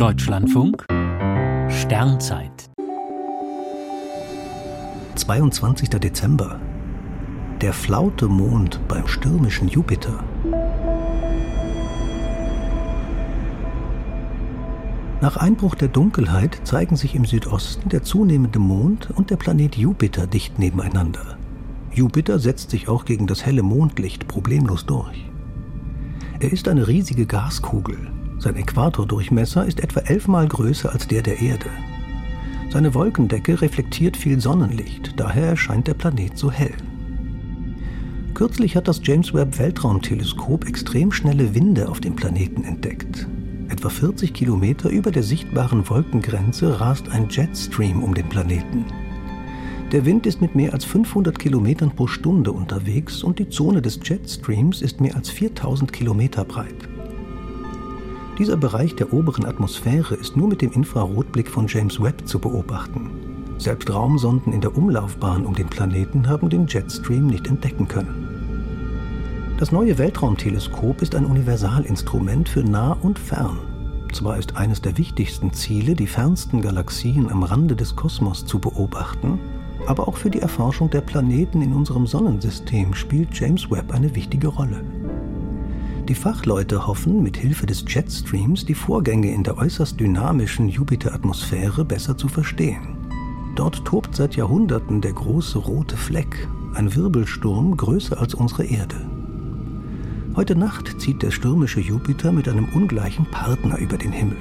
Deutschlandfunk Sternzeit 22. Dezember. Der flaute Mond beim stürmischen Jupiter. Nach Einbruch der Dunkelheit zeigen sich im Südosten der zunehmende Mond und der Planet Jupiter dicht nebeneinander. Jupiter setzt sich auch gegen das helle Mondlicht problemlos durch. Er ist eine riesige Gaskugel. Sein Äquatordurchmesser ist etwa elfmal größer als der der Erde. Seine Wolkendecke reflektiert viel Sonnenlicht, daher erscheint der Planet so hell. Kürzlich hat das James Webb Weltraumteleskop extrem schnelle Winde auf dem Planeten entdeckt. Etwa 40 Kilometer über der sichtbaren Wolkengrenze rast ein Jetstream um den Planeten. Der Wind ist mit mehr als 500 Kilometern pro Stunde unterwegs und die Zone des Jetstreams ist mehr als 4000 Kilometer breit. Dieser Bereich der oberen Atmosphäre ist nur mit dem Infrarotblick von James Webb zu beobachten. Selbst Raumsonden in der Umlaufbahn um den Planeten haben den Jetstream nicht entdecken können. Das neue Weltraumteleskop ist ein Universalinstrument für nah und fern. Zwar ist eines der wichtigsten Ziele, die fernsten Galaxien am Rande des Kosmos zu beobachten, aber auch für die Erforschung der Planeten in unserem Sonnensystem spielt James Webb eine wichtige Rolle. Die Fachleute hoffen, mit Hilfe des Jetstreams die Vorgänge in der äußerst dynamischen Jupiter-Atmosphäre besser zu verstehen. Dort tobt seit Jahrhunderten der große rote Fleck, ein Wirbelsturm größer als unsere Erde. Heute Nacht zieht der stürmische Jupiter mit einem ungleichen Partner über den Himmel.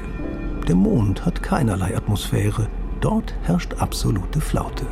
Der Mond hat keinerlei Atmosphäre, dort herrscht absolute Flaute.